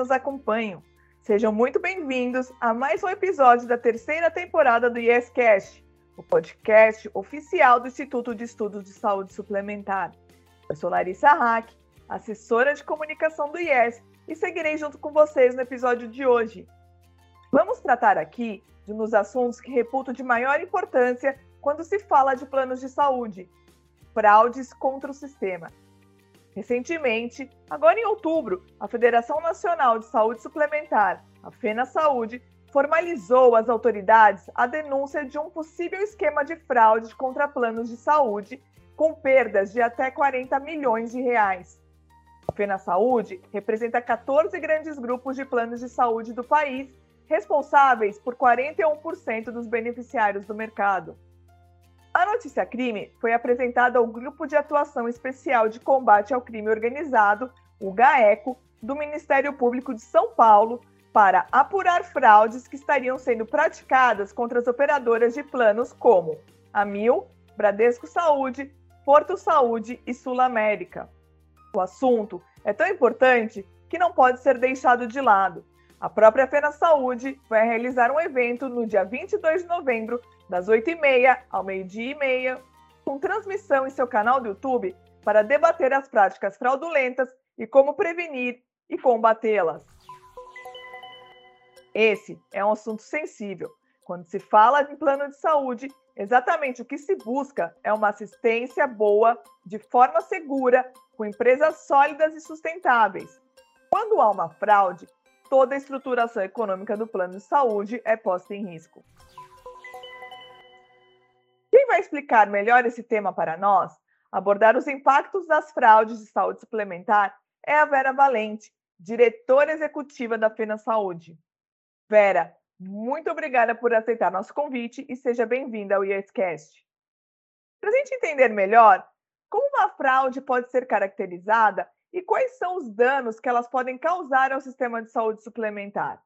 nos acompanham. Sejam muito bem-vindos a mais um episódio da terceira temporada do YesCast, o podcast oficial do Instituto de Estudos de Saúde Suplementar. Eu sou Larissa Hack, assessora de comunicação do IES, e seguirei junto com vocês no episódio de hoje. Vamos tratar aqui de um dos assuntos que reputo de maior importância quando se fala de planos de saúde: fraudes contra o sistema. Recentemente, agora em outubro, a Federação Nacional de Saúde Suplementar, a FENA Saúde, formalizou às autoridades a denúncia de um possível esquema de fraude contra planos de saúde com perdas de até 40 milhões de reais. A FENA Saúde representa 14 grandes grupos de planos de saúde do país, responsáveis por 41% dos beneficiários do mercado. A notícia crime foi apresentada ao Grupo de Atuação Especial de Combate ao Crime Organizado, o GAECO, do Ministério Público de São Paulo, para apurar fraudes que estariam sendo praticadas contra as operadoras de planos como a Mil, Bradesco Saúde, Porto Saúde e Sul América. O assunto é tão importante que não pode ser deixado de lado. A própria Fena Saúde vai realizar um evento no dia 22 de novembro das 8h30 ao meio-dia e meia, com transmissão em seu canal do YouTube para debater as práticas fraudulentas e como prevenir e combatê-las. Esse é um assunto sensível. Quando se fala em plano de saúde, exatamente o que se busca é uma assistência boa, de forma segura, com empresas sólidas e sustentáveis. Quando há uma fraude, toda a estruturação econômica do plano de saúde é posta em risco vai explicar melhor esse tema para nós, abordar os impactos das fraudes de saúde suplementar, é a Vera Valente, diretora executiva da Fena Saúde. Vera, muito obrigada por aceitar nosso convite e seja bem-vinda ao IESCast. Para a gente entender melhor como uma fraude pode ser caracterizada e quais são os danos que elas podem causar ao sistema de saúde suplementar.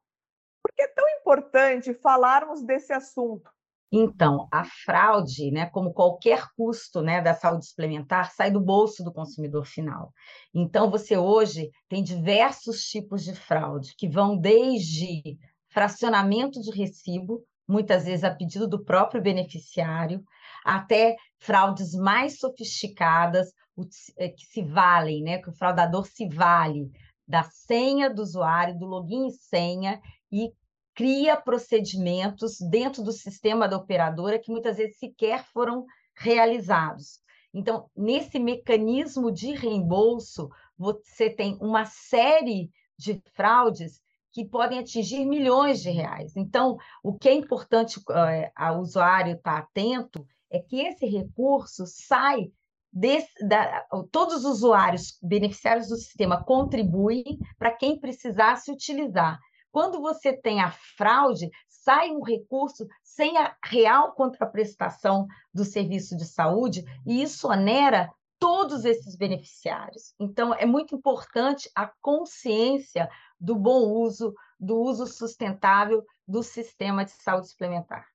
Por que é tão importante falarmos desse assunto? Então, a fraude, né, como qualquer custo né, da saúde suplementar, sai do bolso do consumidor final. Então, você hoje tem diversos tipos de fraude, que vão desde fracionamento de recibo, muitas vezes a pedido do próprio beneficiário, até fraudes mais sofisticadas, eh, que se valem, né, que o fraudador se vale da senha do usuário, do login e senha, e cria procedimentos dentro do sistema da operadora que muitas vezes sequer foram realizados. Então, nesse mecanismo de reembolso, você tem uma série de fraudes que podem atingir milhões de reais. Então, o que é importante é, o usuário estar atento é que esse recurso sai Desse, da, todos os usuários beneficiários do sistema contribuem para quem precisasse utilizar. Quando você tem a fraude, sai um recurso sem a real contraprestação do serviço de saúde, e isso onera todos esses beneficiários. Então, é muito importante a consciência do bom uso, do uso sustentável do sistema de saúde suplementar.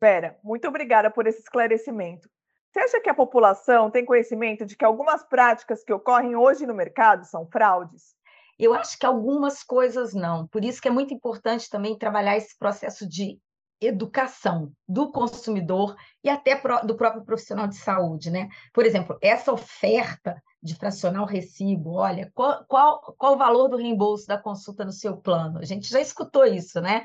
Pera, muito obrigada por esse esclarecimento. Você acha que a população tem conhecimento de que algumas práticas que ocorrem hoje no mercado são fraudes? Eu acho que algumas coisas não. Por isso que é muito importante também trabalhar esse processo de educação do consumidor e até do próprio profissional de saúde, né? Por exemplo, essa oferta de fracionar o recibo, olha, qual, qual, qual o valor do reembolso da consulta no seu plano? A gente já escutou isso, né?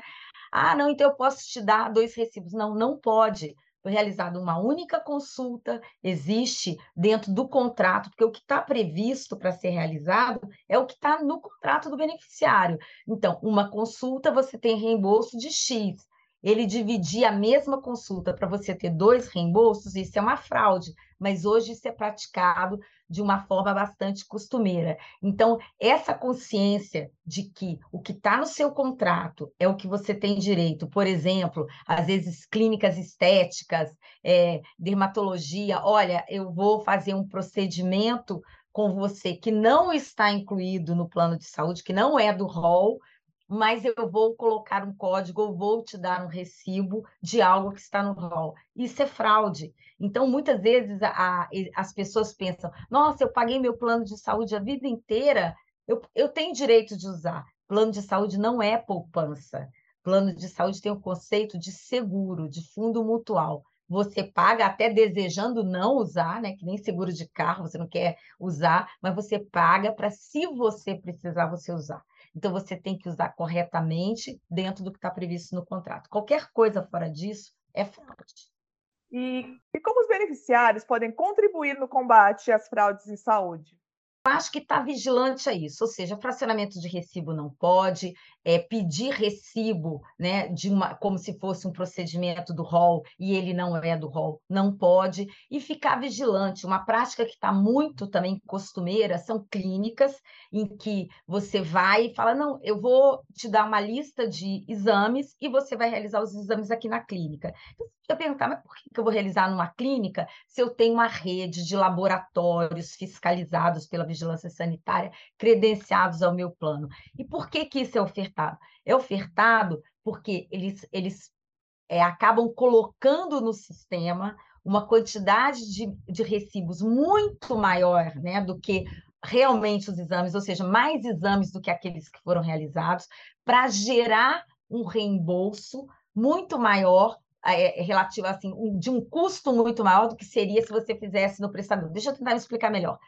Ah, não, então eu posso te dar dois recibos. Não, não pode realizada uma única consulta, existe dentro do contrato, porque o que está previsto para ser realizado é o que está no contrato do beneficiário. Então, uma consulta você tem reembolso de X. Ele dividir a mesma consulta para você ter dois reembolsos, isso é uma fraude, mas hoje isso é praticado de uma forma bastante costumeira. Então, essa consciência de que o que está no seu contrato é o que você tem direito, por exemplo, às vezes clínicas estéticas, é, dermatologia, olha, eu vou fazer um procedimento com você que não está incluído no plano de saúde, que não é do rol, mas eu vou colocar um código ou vou te dar um recibo de algo que está no rol. Isso é fraude. Então, muitas vezes a, as pessoas pensam: nossa, eu paguei meu plano de saúde a vida inteira, eu, eu tenho direito de usar. Plano de saúde não é poupança. Plano de saúde tem o conceito de seguro, de fundo mutual. Você paga até desejando não usar, né? Que nem seguro de carro, você não quer usar, mas você paga para, se você precisar, você usar. Então, você tem que usar corretamente dentro do que está previsto no contrato. Qualquer coisa fora disso é fraude. E, e como os beneficiários podem contribuir no combate às fraudes em saúde? acho que está vigilante a isso, ou seja, fracionamento de recibo não pode, é, pedir recibo né, de uma, como se fosse um procedimento do rol e ele não é do rol, não pode, e ficar vigilante. Uma prática que está muito também costumeira são clínicas em que você vai e fala: não, eu vou te dar uma lista de exames e você vai realizar os exames aqui na clínica. Então, eu perguntar, mas por que eu vou realizar numa clínica se eu tenho uma rede de laboratórios fiscalizados pela vigilância sanitária, credenciados ao meu plano? E por que, que isso é ofertado? É ofertado porque eles, eles é, acabam colocando no sistema uma quantidade de, de recibos muito maior né, do que realmente os exames, ou seja, mais exames do que aqueles que foram realizados, para gerar um reembolso muito maior é, é, relativo assim, de um custo muito maior do que seria se você fizesse no prestador. Deixa eu tentar me explicar melhor.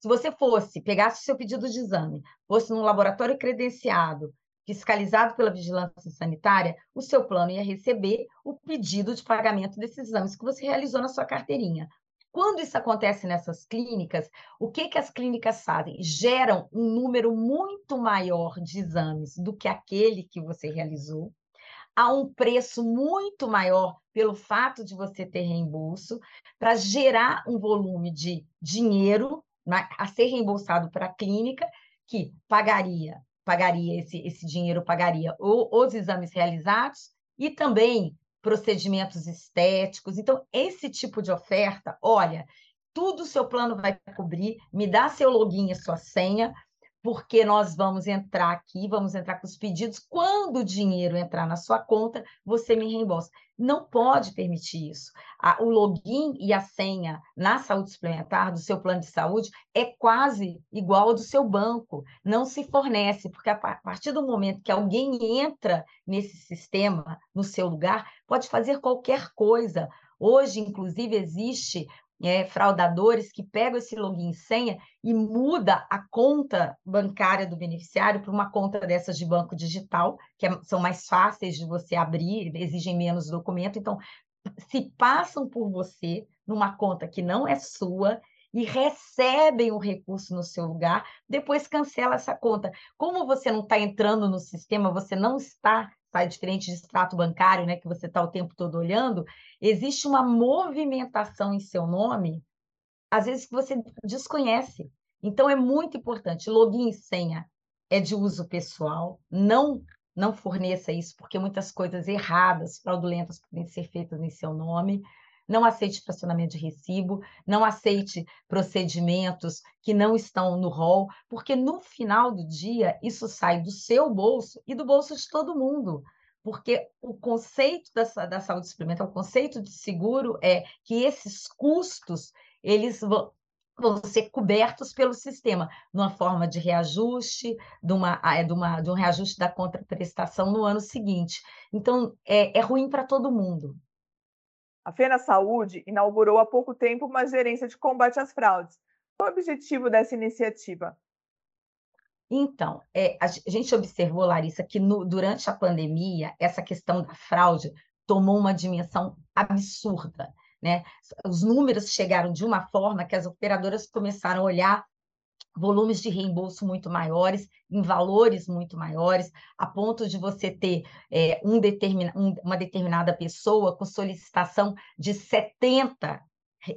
Se você fosse, pegasse o seu pedido de exame, fosse num laboratório credenciado, fiscalizado pela vigilância sanitária, o seu plano ia receber o pedido de pagamento desses exames que você realizou na sua carteirinha. Quando isso acontece nessas clínicas, o que, que as clínicas fazem? Geram um número muito maior de exames do que aquele que você realizou, a um preço muito maior pelo fato de você ter reembolso, para gerar um volume de dinheiro a ser reembolsado para a clínica, que pagaria, pagaria esse, esse dinheiro, pagaria os exames realizados e também procedimentos estéticos. Então, esse tipo de oferta, olha, tudo o seu plano vai cobrir, me dá seu login e sua senha, porque nós vamos entrar aqui, vamos entrar com os pedidos. Quando o dinheiro entrar na sua conta, você me reembolsa. Não pode permitir isso. o login e a senha na saúde suplementar do seu plano de saúde é quase igual ao do seu banco. Não se fornece, porque a partir do momento que alguém entra nesse sistema, no seu lugar, pode fazer qualquer coisa. Hoje, inclusive, existe é, fraudadores que pegam esse login e senha e muda a conta bancária do beneficiário para uma conta dessas de banco digital, que é, são mais fáceis de você abrir, exigem menos documento. Então, se passam por você numa conta que não é sua e recebem o recurso no seu lugar, depois cancela essa conta. Como você não está entrando no sistema, você não está sai diferente de extrato bancário, né, que você está o tempo todo olhando, existe uma movimentação em seu nome, às vezes que você desconhece. Então é muito importante, login e senha é de uso pessoal, não não forneça isso, porque muitas coisas erradas, fraudulentas podem ser feitas em seu nome. Não aceite fracionamento de recibo, não aceite procedimentos que não estão no rol, porque no final do dia isso sai do seu bolso e do bolso de todo mundo. Porque o conceito da, da saúde suplementar, o conceito de seguro é que esses custos eles vão, vão ser cobertos pelo sistema, numa forma de reajuste, de, uma, é, de, uma, de um reajuste da contraprestação no ano seguinte. Então, é, é ruim para todo mundo. A Fena Saúde inaugurou há pouco tempo uma gerência de combate às fraudes. Qual o objetivo dessa iniciativa? Então, é, a gente observou, Larissa, que no, durante a pandemia, essa questão da fraude tomou uma dimensão absurda. Né? Os números chegaram de uma forma que as operadoras começaram a olhar volumes de reembolso muito maiores, em valores muito maiores, a ponto de você ter é, um determina, um, uma determinada pessoa com solicitação de 70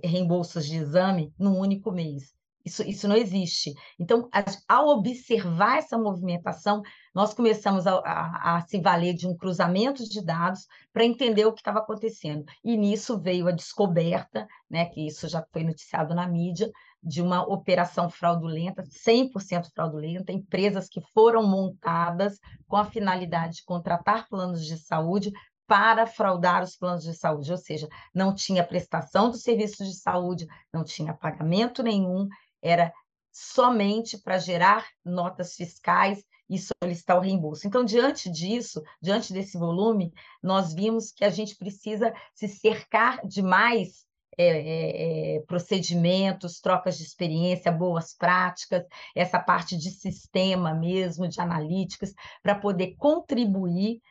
reembolsos de exame num único mês. Isso, isso não existe. Então, ao observar essa movimentação, nós começamos a, a, a se valer de um cruzamento de dados para entender o que estava acontecendo. E nisso veio a descoberta, né, que isso já foi noticiado na mídia, de uma operação fraudulenta, 100% fraudulenta, empresas que foram montadas com a finalidade de contratar planos de saúde para fraudar os planos de saúde, ou seja, não tinha prestação do serviço de saúde, não tinha pagamento nenhum, era somente para gerar notas fiscais e solicitar o reembolso. Então, diante disso, diante desse volume, nós vimos que a gente precisa se cercar de mais é, é, é, procedimentos, trocas de experiência, boas práticas, essa parte de sistema mesmo, de analíticas, para poder contribuir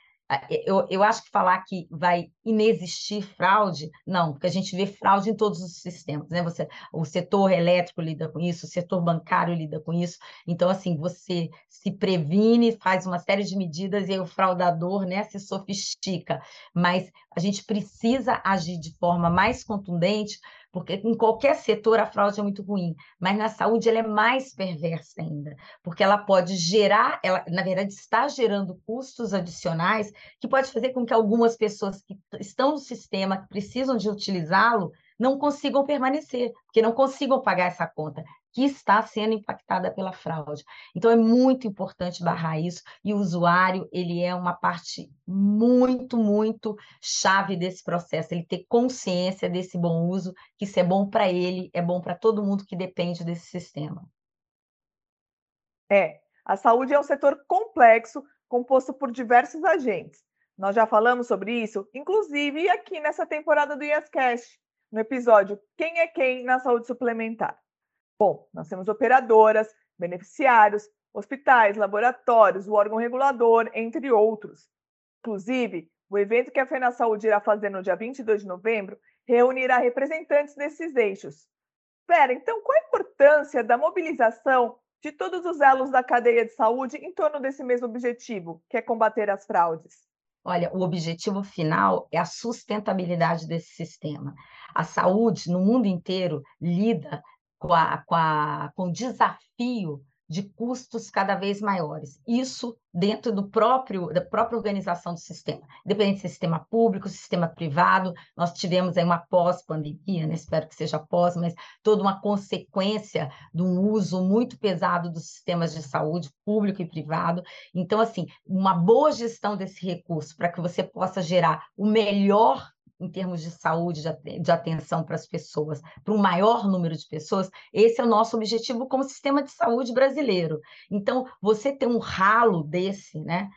eu, eu acho que falar que vai inexistir fraude, não, porque a gente vê fraude em todos os sistemas, né? Você, o setor elétrico lida com isso, o setor bancário lida com isso. Então, assim, você se previne, faz uma série de medidas e aí o fraudador né, se sofistica. Mas a gente precisa agir de forma mais contundente porque em qualquer setor a fraude é muito ruim, mas na saúde ela é mais perversa ainda, porque ela pode gerar, ela na verdade está gerando custos adicionais que pode fazer com que algumas pessoas que estão no sistema, que precisam de utilizá-lo, não consigam permanecer, porque não consigam pagar essa conta que está sendo impactada pela fraude. Então é muito importante barrar isso e o usuário, ele é uma parte muito, muito chave desse processo, ele ter consciência desse bom uso, que isso é bom para ele, é bom para todo mundo que depende desse sistema. É, a saúde é um setor complexo, composto por diversos agentes. Nós já falamos sobre isso, inclusive aqui nessa temporada do YesCast, no episódio Quem é Quem na Saúde Suplementar. Bom, nós temos operadoras, beneficiários, hospitais, laboratórios, o órgão regulador, entre outros. Inclusive, o evento que a FENA Saúde irá fazer no dia 22 de novembro reunirá representantes desses eixos. Pera, então qual a importância da mobilização de todos os elos da cadeia de saúde em torno desse mesmo objetivo, que é combater as fraudes? Olha, o objetivo final é a sustentabilidade desse sistema. A saúde no mundo inteiro lida com, a, com, a, com o desafio de custos cada vez maiores. Isso dentro do próprio da própria organização do sistema, independente se sistema público, sistema privado. Nós tivemos aí uma pós-pandemia, né? espero que seja pós, mas toda uma consequência de um uso muito pesado dos sistemas de saúde público e privado. Então, assim, uma boa gestão desse recurso para que você possa gerar o melhor em termos de saúde, de atenção para as pessoas, para um maior número de pessoas, esse é o nosso objetivo como sistema de saúde brasileiro. Então, você ter um ralo desse, né?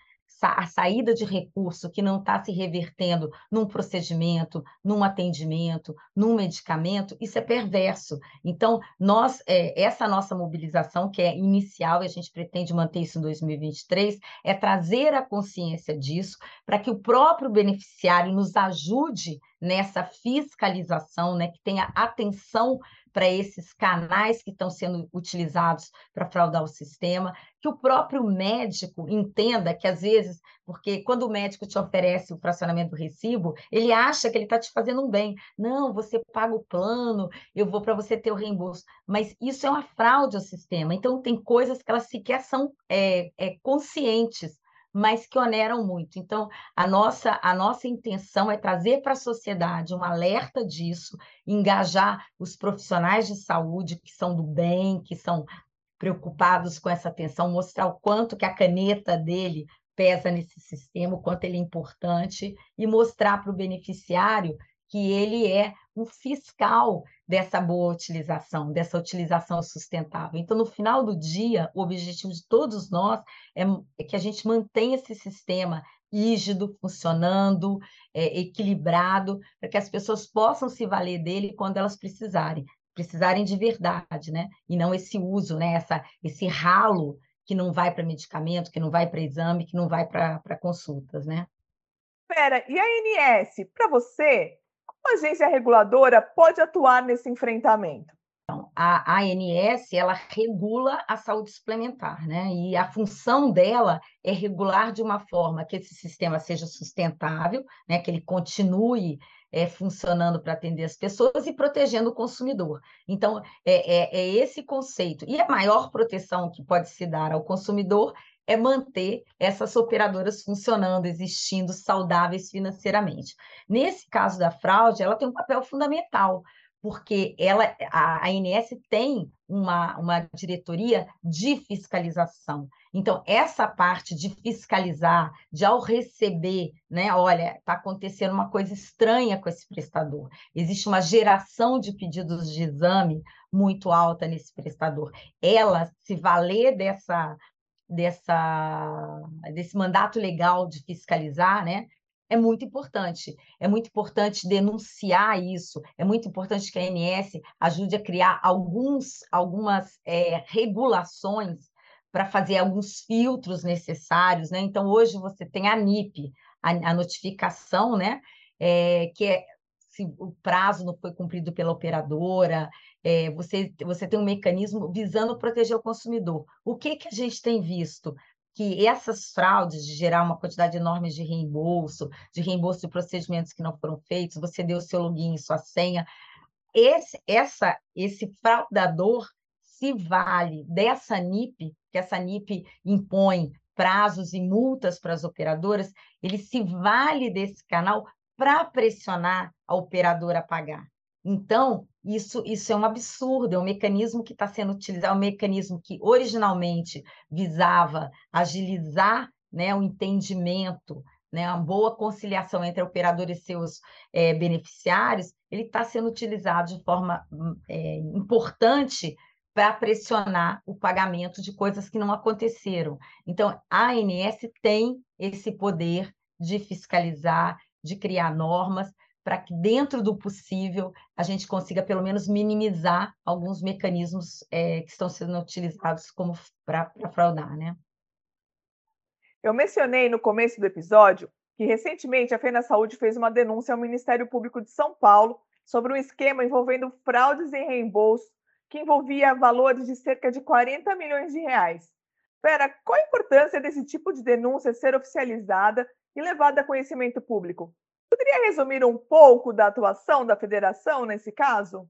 A saída de recurso que não está se revertendo num procedimento, num atendimento, num medicamento, isso é perverso. Então, nós, é, essa nossa mobilização, que é inicial, e a gente pretende manter isso em 2023, é trazer a consciência disso para que o próprio beneficiário nos ajude nessa fiscalização, né, que tenha atenção para esses canais que estão sendo utilizados para fraudar o sistema, que o próprio médico entenda que, às vezes, porque quando o médico te oferece o fracionamento do recibo, ele acha que ele está te fazendo um bem. Não, você paga o plano, eu vou para você ter o reembolso. Mas isso é uma fraude ao sistema. Então, tem coisas que elas sequer são é, é, conscientes mas que oneram muito. Então, a nossa, a nossa intenção é trazer para a sociedade um alerta disso, engajar os profissionais de saúde que são do bem, que são preocupados com essa atenção, mostrar o quanto que a caneta dele pesa nesse sistema, o quanto ele é importante, e mostrar para o beneficiário que ele é um fiscal dessa boa utilização, dessa utilização sustentável. Então, no final do dia, o objetivo de todos nós é, é que a gente mantenha esse sistema rígido, funcionando, é, equilibrado, para que as pessoas possam se valer dele quando elas precisarem, precisarem de verdade, né? E não esse uso, né? Essa, esse ralo que não vai para medicamento, que não vai para exame, que não vai para consultas, né? Pera, e a ANS, para você, a agência reguladora pode atuar nesse enfrentamento? Então, a ANS ela regula a saúde suplementar, né? E a função dela é regular de uma forma que esse sistema seja sustentável, né? Que ele continue é, funcionando para atender as pessoas e protegendo o consumidor. Então, é, é, é esse conceito. E a maior proteção que pode se dar ao consumidor é manter essas operadoras funcionando, existindo, saudáveis financeiramente. Nesse caso da fraude, ela tem um papel fundamental, porque ela, a ANS tem uma, uma diretoria de fiscalização. Então, essa parte de fiscalizar, de ao receber, né? Olha, está acontecendo uma coisa estranha com esse prestador. Existe uma geração de pedidos de exame muito alta nesse prestador. Ela se valer dessa, dessa, desse mandato legal de fiscalizar, né? É muito importante. É muito importante denunciar isso. É muito importante que a ANS ajude a criar alguns, algumas é, regulações para fazer alguns filtros necessários, né? Então, hoje você tem a NIP, a, a notificação, né? É, que é se o prazo não foi cumprido pela operadora, é, você, você tem um mecanismo visando proteger o consumidor. O que, que a gente tem visto? Que essas fraudes de gerar uma quantidade enorme de reembolso, de reembolso de procedimentos que não foram feitos, você deu o seu login sua senha, esse, essa, esse fraudador se vale dessa NIP, que essa NIP impõe prazos e multas para as operadoras, ele se vale desse canal para pressionar a operadora a pagar. Então, isso, isso é um absurdo, é um mecanismo que está sendo utilizado, é um mecanismo que originalmente visava agilizar né, o entendimento, né, uma boa conciliação entre a operadora e seus é, beneficiários, ele está sendo utilizado de forma é, importante para pressionar o pagamento de coisas que não aconteceram. Então, a ANS tem esse poder de fiscalizar, de criar normas, para que, dentro do possível, a gente consiga, pelo menos, minimizar alguns mecanismos é, que estão sendo utilizados como para fraudar, né? Eu mencionei no começo do episódio que, recentemente, a Fena Saúde fez uma denúncia ao Ministério Público de São Paulo sobre um esquema envolvendo fraudes em reembolso que envolvia valores de cerca de 40 milhões de reais. Pera, qual a importância desse tipo de denúncia ser oficializada e levada a conhecimento público? Poderia resumir um pouco da atuação da federação nesse caso?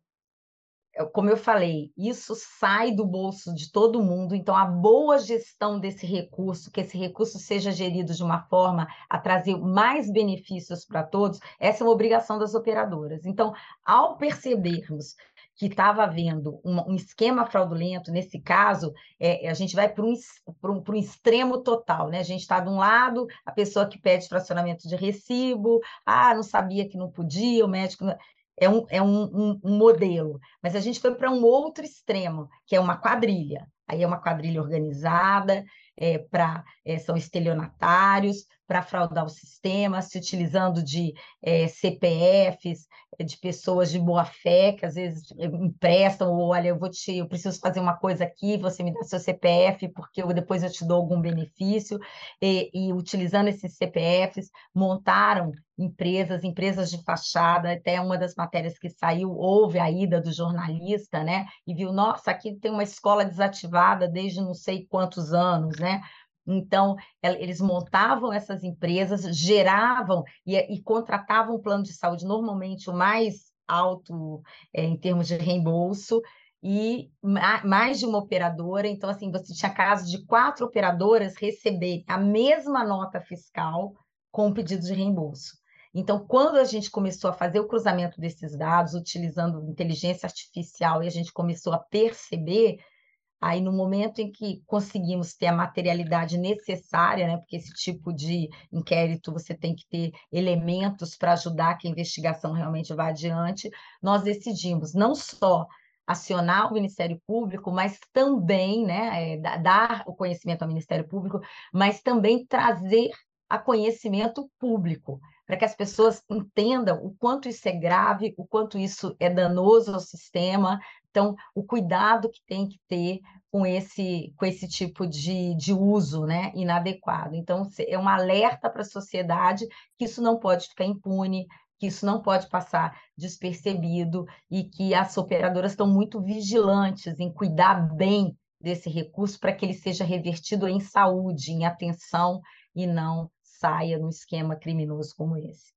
Como eu falei, isso sai do bolso de todo mundo, então a boa gestão desse recurso, que esse recurso seja gerido de uma forma a trazer mais benefícios para todos, essa é uma obrigação das operadoras. Então, ao percebermos que estava havendo um, um, esquema fraudulento, nesse caso, é, a gente vai para um, um, um, extremo total, né? A gente está de um lado, a pessoa que pede fracionamento de recibo, ah, não sabia que não podia, o médico. Não... É, um, é um, um modelo, mas a gente foi para um outro extremo, que é uma quadrilha. Aí é uma quadrilha organizada, é, para é, são estelionatários, para fraudar o sistema, se utilizando de é, CPFs, é, de pessoas de boa fé, que às vezes emprestam, ou olha, eu vou te, eu preciso fazer uma coisa aqui, você me dá seu CPF, porque eu, depois eu te dou algum benefício, e, e utilizando esses CPFs, montaram empresas, empresas de fachada, até uma das matérias que saiu, houve a ida do jornalista, né, e viu, nossa, aqui tem uma escola desativada desde não sei quantos anos, né, então, eles montavam essas empresas, geravam e, e contratavam um plano de saúde, normalmente o mais alto é, em termos de reembolso, e mais de uma operadora. Então, assim, você tinha casos de quatro operadoras receberem a mesma nota fiscal com pedido de reembolso. Então, quando a gente começou a fazer o cruzamento desses dados, utilizando inteligência artificial, e a gente começou a perceber Aí, no momento em que conseguimos ter a materialidade necessária, né, porque esse tipo de inquérito você tem que ter elementos para ajudar que a investigação realmente vá adiante, nós decidimos não só acionar o Ministério Público, mas também né, é, dar o conhecimento ao Ministério Público, mas também trazer a conhecimento público, para que as pessoas entendam o quanto isso é grave, o quanto isso é danoso ao sistema, então, o cuidado que tem que ter com esse, com esse tipo de, de uso né, inadequado. Então, é um alerta para a sociedade que isso não pode ficar impune, que isso não pode passar despercebido e que as operadoras estão muito vigilantes em cuidar bem desse recurso para que ele seja revertido em saúde, em atenção e não saia num esquema criminoso como esse.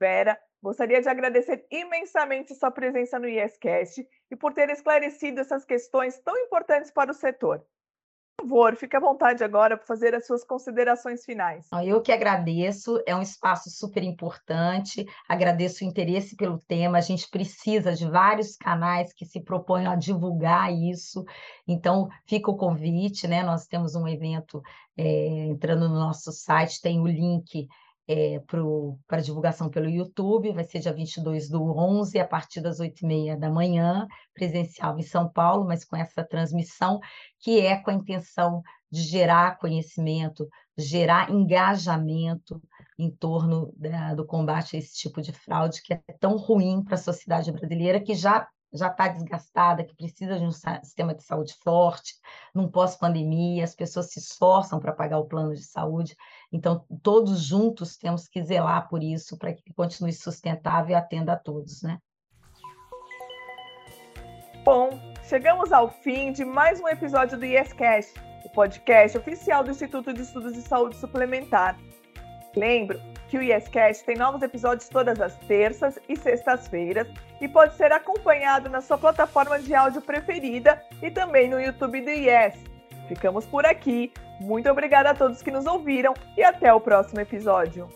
Vera, Gostaria de agradecer imensamente sua presença no IESCast e por ter esclarecido essas questões tão importantes para o setor. Por favor, fique à vontade agora para fazer as suas considerações finais. Eu que agradeço, é um espaço super importante, agradeço o interesse pelo tema. A gente precisa de vários canais que se propõem a divulgar isso, então fica o convite, né? Nós temos um evento é, entrando no nosso site, tem o link é, para divulgação pelo YouTube, vai ser dia 22 do 11, a partir das 8h30 da manhã, presencial em São Paulo, mas com essa transmissão, que é com a intenção de gerar conhecimento, gerar engajamento em torno da, do combate a esse tipo de fraude, que é tão ruim para a sociedade brasileira, que já já está desgastada, que precisa de um sistema de saúde forte, num pós-pandemia, as pessoas se esforçam para pagar o plano de saúde, então todos juntos temos que zelar por isso, para que continue sustentável e atenda a todos, né? Bom, chegamos ao fim de mais um episódio do YesCast, o podcast oficial do Instituto de Estudos de Saúde Suplementar. Lembro que o YesCast tem novos episódios todas as terças e sextas-feiras e pode ser acompanhado na sua plataforma de áudio preferida e também no YouTube do Yes. Ficamos por aqui. Muito obrigada a todos que nos ouviram e até o próximo episódio.